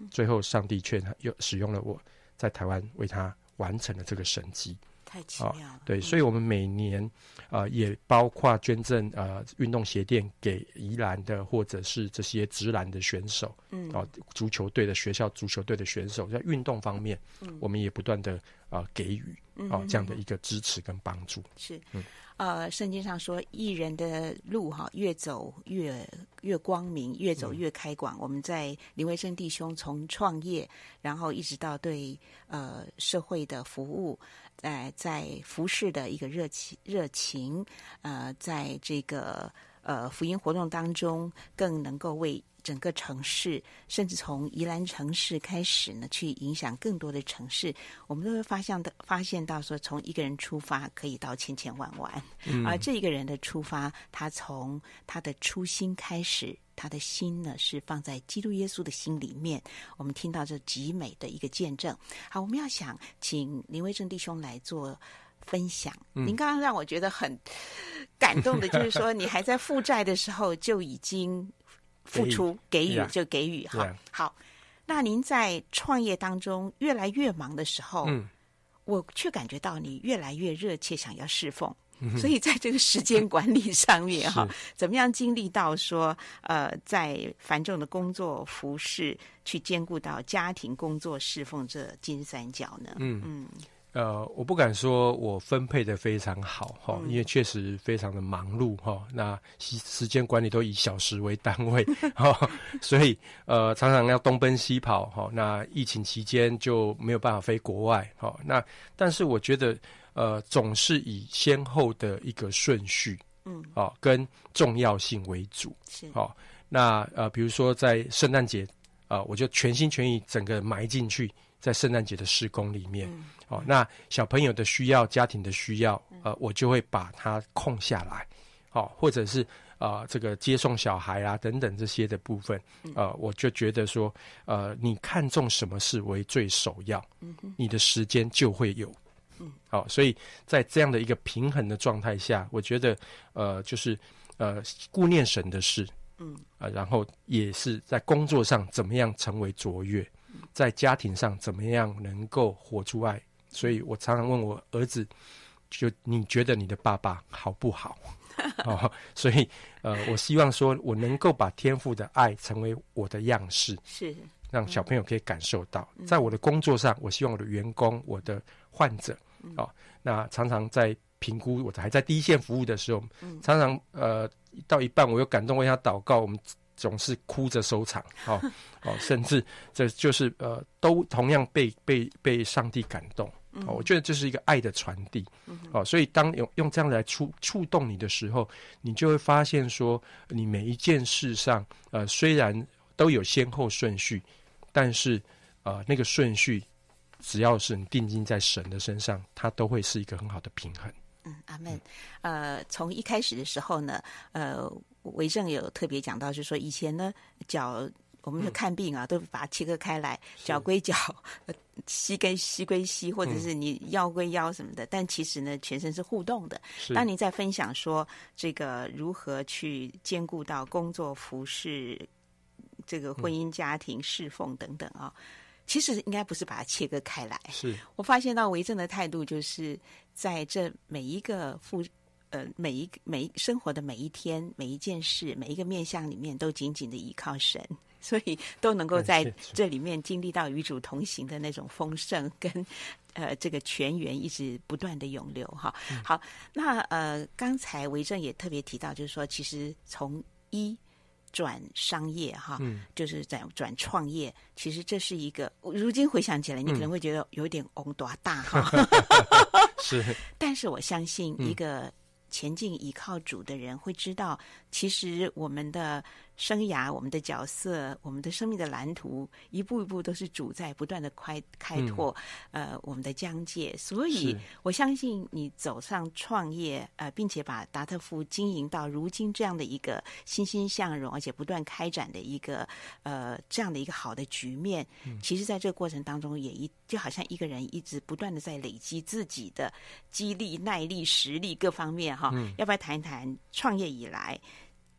最后，上帝却又使用了我在台湾为他完成了这个神迹。太奇妙了，对，所以我们每年啊、呃，也包括捐赠呃运动鞋垫给宜兰的或者是这些直篮的选手，嗯，啊，足球队的学校足球队的选手，在运动方面，嗯，我们也不断的啊、呃、给予啊这样的一个支持跟帮助。是，嗯，呃，圣经上说，艺人的路哈越走越越光明，越走越开广。我们在林维生弟兄从创业，然后一直到对呃社会的服务。在在服饰的一个热情热情，呃，在这个呃福音活动当中，更能够为。整个城市，甚至从宜兰城市开始呢，去影响更多的城市，我们都会发现的，发现到说，从一个人出发，可以到千千万万。嗯、而这一个人的出发，他从他的初心开始，他的心呢是放在基督耶稣的心里面。我们听到这极美的一个见证。好，我们要想请林威正弟兄来做分享。嗯、您刚刚让我觉得很感动的，就是说，你还在负债的时候就已经。付出给予就给予哈好，那您在创业当中越来越忙的时候，嗯，我却感觉到你越来越热切想要侍奉，嗯、所以在这个时间管理上面 哈，怎么样经历到说呃，在繁重的工作服侍去兼顾到家庭工作侍奉这金三角呢？嗯嗯。嗯呃，我不敢说我分配的非常好哈，因为确实非常的忙碌哈。那时时间管理都以小时为单位哈，所以呃常常要东奔西跑哈。那疫情期间就没有办法飞国外哈。那但是我觉得呃总是以先后的一个顺序嗯啊跟重要性为主是好。那呃比如说在圣诞节啊，我就全心全意整个埋进去在圣诞节的施工里面。嗯哦，那小朋友的需要、家庭的需要，呃，我就会把它空下来，好、哦，或者是啊、呃，这个接送小孩啊等等这些的部分，呃，我就觉得说，呃，你看重什么事为最首要，你的时间就会有，嗯好、哦，所以在这样的一个平衡的状态下，我觉得，呃，就是呃，顾念神的事，嗯，啊、呃，然后也是在工作上怎么样成为卓越，在家庭上怎么样能够活出爱。所以我常常问我儿子，就你觉得你的爸爸好不好？哦，所以呃，我希望说我能够把天赋的爱成为我的样式，是让小朋友可以感受到，在我的工作上，我希望我的员工、我的患者，哦，那常常在评估我还在第一线服务的时候，常常呃到一半我又感动为他祷告，我们总是哭着收场，哦哦，甚至这就是呃都同样被被被上帝感动。哦，我觉得这是一个爱的传递，哦，所以当用用这样来触触动你的时候，你就会发现说，你每一件事上，呃，虽然都有先后顺序，但是，呃，那个顺序，只要是你定睛在神的身上，它都会是一个很好的平衡。嗯，阿门。呃，从一开始的时候呢，呃，维正有特别讲到，就是说以前呢，脚。我们就看病啊，嗯、都把它切割开来，脚归脚，膝跟膝归膝，或者是你腰归腰什么的。嗯、但其实呢，全身是互动的。是当你在分享说这个如何去兼顾到工作、服饰、这个婚姻、家庭、侍奉等等啊，嗯、其实应该不是把它切割开来。是我发现到维正的态度，就是在这每一个负呃每一个每一生活的每一天、每一件事、每一个面向里面，都紧紧的依靠神。所以都能够在这里面经历到与主同行的那种丰盛跟，呃这个泉源一直不断的涌流哈。好，那呃刚才维正也特别提到，就是说其实从一转商业哈，就是转转创业，其实这是一个如今回想起来，你可能会觉得有点宏大大哈。是，但是我相信一个前进依靠主的人会知道，其实我们的。生涯，我们的角色，我们的生命的蓝图，一步一步都是主在不断的开开拓，嗯、呃，我们的疆界。所以，我相信你走上创业，呃，并且把达特富经营到如今这样的一个欣欣向荣，而且不断开展的一个呃这样的一个好的局面。嗯、其实，在这个过程当中，也一就好像一个人一直不断的在累积自己的激励、耐力、实力各方面哈。嗯、要不要谈一谈创业以来？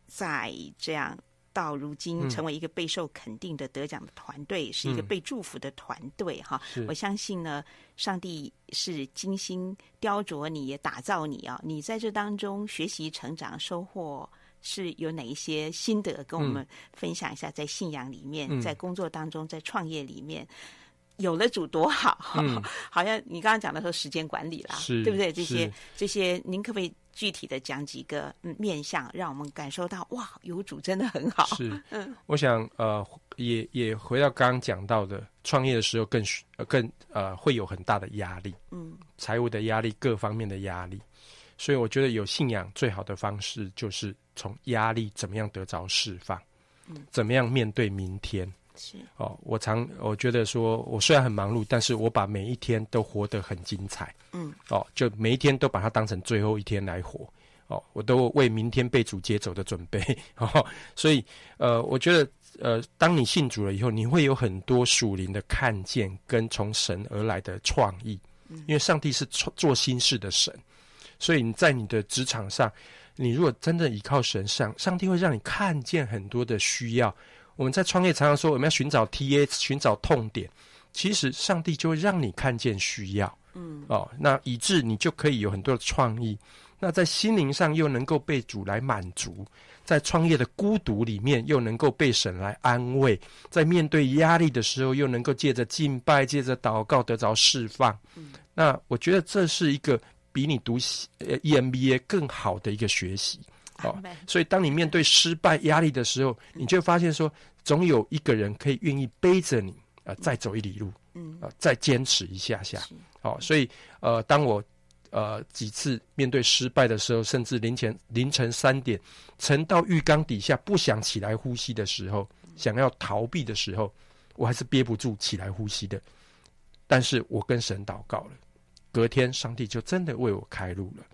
在这样到如今成为一个备受肯定的得奖的团队，嗯、是一个被祝福的团队哈。是我相信呢，上帝是精心雕琢你，也打造你啊。你在这当中学习成长收获是有哪一些心得，跟我们分享一下？在信仰里面，嗯、在工作当中，在创业里面，有了主多好。嗯、好像你刚刚讲的说时间管理啦，对不对？这些这些，您可不可以？具体的讲几个面相，让我们感受到哇，有主真的很好。是，嗯，我想呃，也也回到刚刚讲到的，创业的时候更更呃会有很大的压力，嗯，财务的压力，各方面的压力，所以我觉得有信仰最好的方式就是从压力怎么样得着释放，嗯，怎么样面对明天。是哦，我常我觉得说，我虽然很忙碌，但是我把每一天都活得很精彩。嗯，哦，就每一天都把它当成最后一天来活。哦，我都为明天被主接走的准备。哦，所以呃，我觉得呃，当你信主了以后，你会有很多属灵的看见跟从神而来的创意。嗯，因为上帝是做心事的神，所以你在你的职场上，你如果真的依靠神上，上帝会让你看见很多的需要。我们在创业常常说我们要寻找 TA，寻找痛点，其实上帝就会让你看见需要，嗯，哦，那以致你就可以有很多的创意。那在心灵上又能够被主来满足，在创业的孤独里面又能够被神来安慰，在面对压力的时候又能够借着敬拜、借着祷告得着释放。嗯，那我觉得这是一个比你读呃 EMBA 更好的一个学习。好、哦，所以当你面对失败压力的时候，你就发现说，总有一个人可以愿意背着你啊、呃，再走一里路，嗯，啊、呃，再坚持一下下。好、哦，所以呃，当我呃几次面对失败的时候，甚至凌晨凌晨三点沉到浴缸底下不想起来呼吸的时候，想要逃避的时候，我还是憋不住起来呼吸的。但是我跟神祷告了，隔天上帝就真的为我开路了。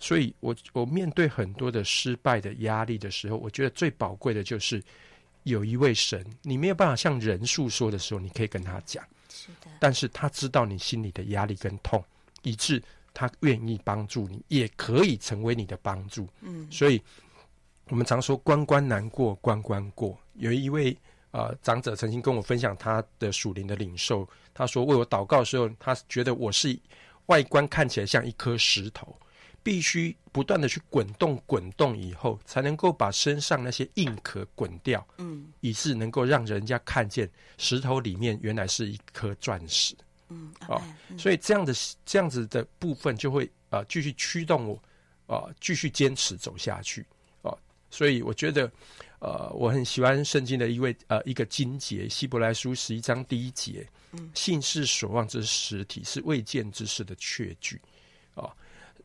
所以我，我我面对很多的失败的压力的时候，我觉得最宝贵的就是有一位神，你没有办法向人诉说的时候，你可以跟他讲，是的。但是他知道你心里的压力跟痛，以致他愿意帮助你，也可以成为你的帮助。嗯，所以我们常说关关难过关关过。有一位呃长者曾经跟我分享他的属灵的领受，他说为我祷告的时候，他觉得我是外观看起来像一颗石头。必须不断的去滚动，滚动以后，才能够把身上那些硬壳滚掉，嗯，以致能够让人家看见石头里面原来是一颗钻石，嗯，哦，嗯，所以这样的这样子的部分就会呃继续驱动我，呃继续坚持走下去，哦，所以我觉得，呃，我很喜欢圣经的一位呃一个经节，希伯来书十一章第一节，嗯，信是所望之实体，是未见之事的确据，哦。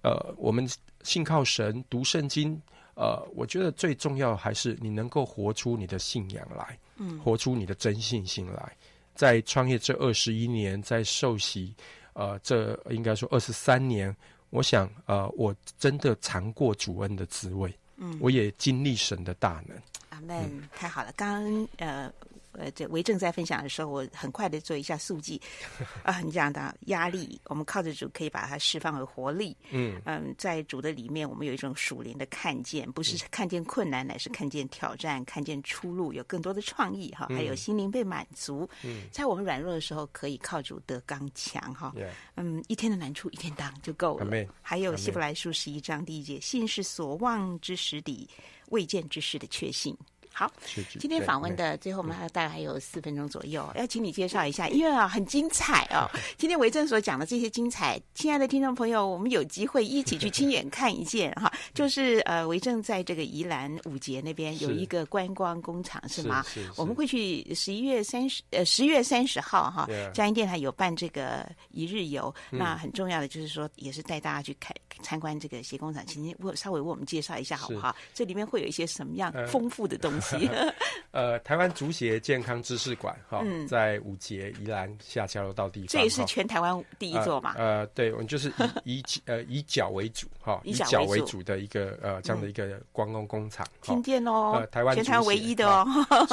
呃，我们信靠神，读圣经。呃，我觉得最重要还是你能够活出你的信仰来，嗯，活出你的真信心来。在创业这二十一年，在受洗，呃，这应该说二十三年，我想，呃，我真的尝过主恩的滋味，嗯，我也经历神的大能。阿门，嗯，太好了。刚刚呃。呃，这维正在分享的时候，我很快的做一下速记 啊。你讲的压力，我们靠着主可以把它释放为活力。嗯嗯，在主的里面，我们有一种属灵的看见，不是看见困难，乃是看见挑战，看见出路，有更多的创意哈，还有心灵被满足。嗯，在我们软弱的时候，可以靠主得刚强哈。嗯，一天的难处一天当就够了。还有希伯来书十一章第一节，信是所望之实底，未见之事的确信。好，今天访问的最后，我们还大概还有四分钟左右，要请你介绍一下，因为啊很精彩哦。今天维正所讲的这些精彩，亲爱的听众朋友，我们有机会一起去亲眼看一见哈。就是呃，维正在这个宜兰五结那边有一个观光工厂是吗？我们会去十一月三十呃十月三十号哈，嘉音电台有办这个一日游，那很重要的就是说，也是带大家去看参观这个鞋工厂，请您为稍微为我们介绍一下好不好？这里面会有一些什么样丰富的东西？呃，台湾足协健康知识馆哈，在五节宜兰下桥楼道地方，这也是全台湾第一座嘛？呃，对，我们就是以 以呃以脚为主哈，以脚为主的一个呃这样的一个观光工厂。听见哦，呃，台湾全台湾唯一的哦。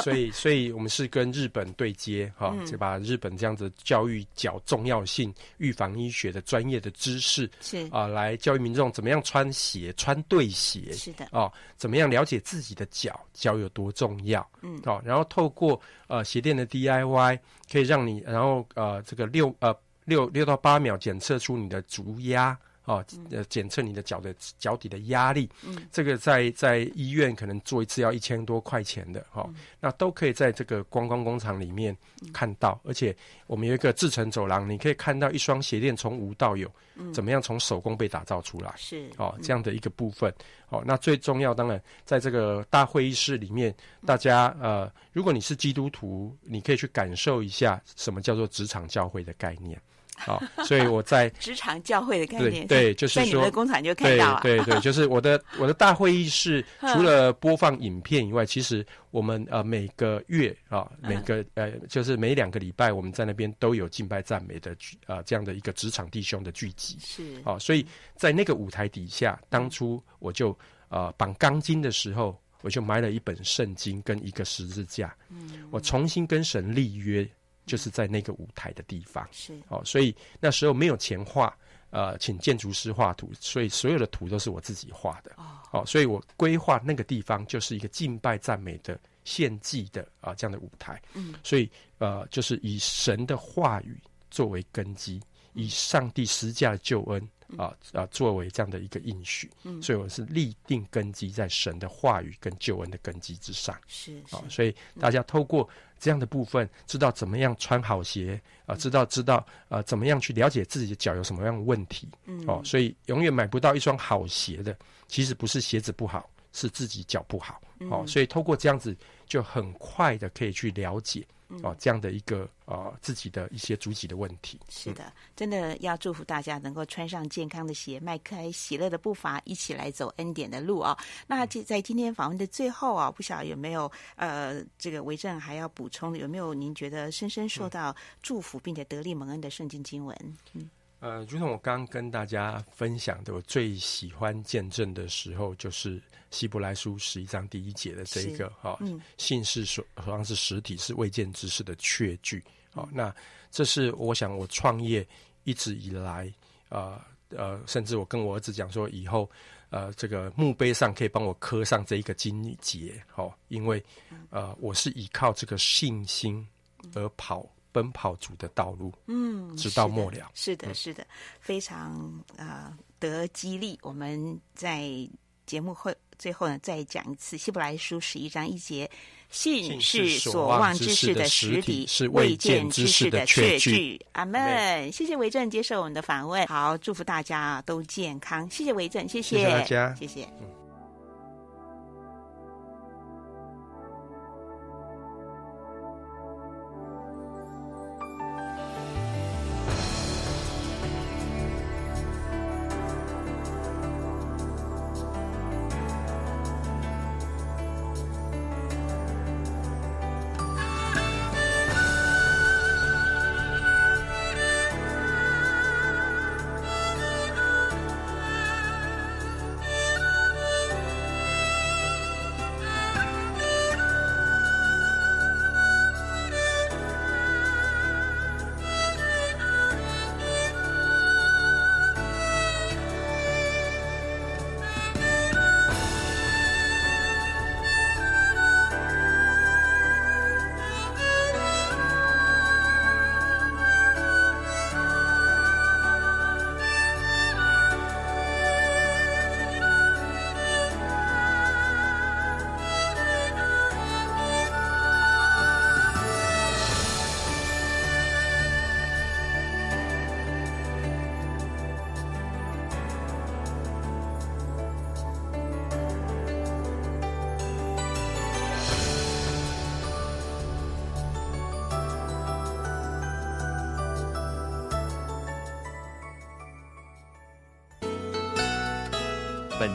所以，所以我们是跟日本对接哈，就把日本这样子教育脚重要性、预防医学的专业的知识是啊，来教育民众怎么样穿鞋、穿对鞋是的哦，怎么样了解自己的脚，脚有多。多重要，嗯，好，然后透过呃鞋垫的 DIY，可以让你，然后呃这个六呃六六到八秒检测出你的足压。哦，呃，检测你的脚的脚底的压力，嗯，这个在在医院可能做一次要一千多块钱的，哈、哦嗯，那都可以在这个观光工厂里面看到，嗯、而且我们有一个制成走廊，你可以看到一双鞋垫从无到有，嗯，怎么样从手工被打造出来，是，哦，这样的一个部分，哦，那最重要当然在这个大会议室里面，大家呃，如果你是基督徒，你可以去感受一下什么叫做职场教会的概念。好，所以我在 职场教会的概念，对，对 就是说，在你们的工厂就看到了，对对对，就是我的我的大会议室，除了播放影片以外，其实我们呃每个月啊，每个呃就是每两个礼拜，我们在那边都有敬拜赞美的啊、呃、这样的一个职场弟兄的聚集，是。啊，所以在那个舞台底下，当初我就呃绑钢筋的时候，我就买了一本圣经跟一个十字架，嗯，我重新跟神立约。就是在那个舞台的地方，是。哦，所以那时候没有钱画，呃，请建筑师画图，所以所有的图都是我自己画的，哦，哦，所以我规划那个地方就是一个敬拜赞美的献祭的啊、呃、这样的舞台，嗯，所以呃，就是以神的话语作为根基，以上帝施加的救恩。啊啊！作为这样的一个应许，嗯，所以我是立定根基在神的话语跟救恩的根基之上，是啊，所以大家透过这样的部分，知道怎么样穿好鞋啊，知道知道呃，怎么样去了解自己的脚有什么样的问题，嗯，哦，所以永远买不到一双好鞋的，其实不是鞋子不好，是自己脚不好，哦，所以透过这样子，就很快的可以去了解。哦，这样的一个呃自己的一些主体的问题，是的，真的要祝福大家能够穿上健康的鞋，迈开喜乐的步伐，一起来走恩典的路啊、哦！那在今天访问的最后啊，不晓得有没有呃这个维正还要补充，有没有您觉得深深受到祝福并且得力蒙恩的圣经经文？嗯。呃，如同我刚刚跟大家分享的，我最喜欢见证的时候，就是希伯来书十一章第一节的这一个哈，信是说好像是实体，是未见之事的确据。哦，那这是我想我创业一直以来，呃呃，甚至我跟我儿子讲说，以后呃这个墓碑上可以帮我刻上这一个金节，好、哦，因为呃我是依靠这个信心而跑。奔跑主的道路，嗯，直到末了。是的，是的，是的，非常呃得激励。我们在节目会最后呢，再讲一次《希伯来书》十一章一节：信是所望之事的实体，是未见之事的确据。阿门。谢谢维正接受我们的访问。好，祝福大家都健康。谢谢维正，谢谢，谢谢大家，谢谢。嗯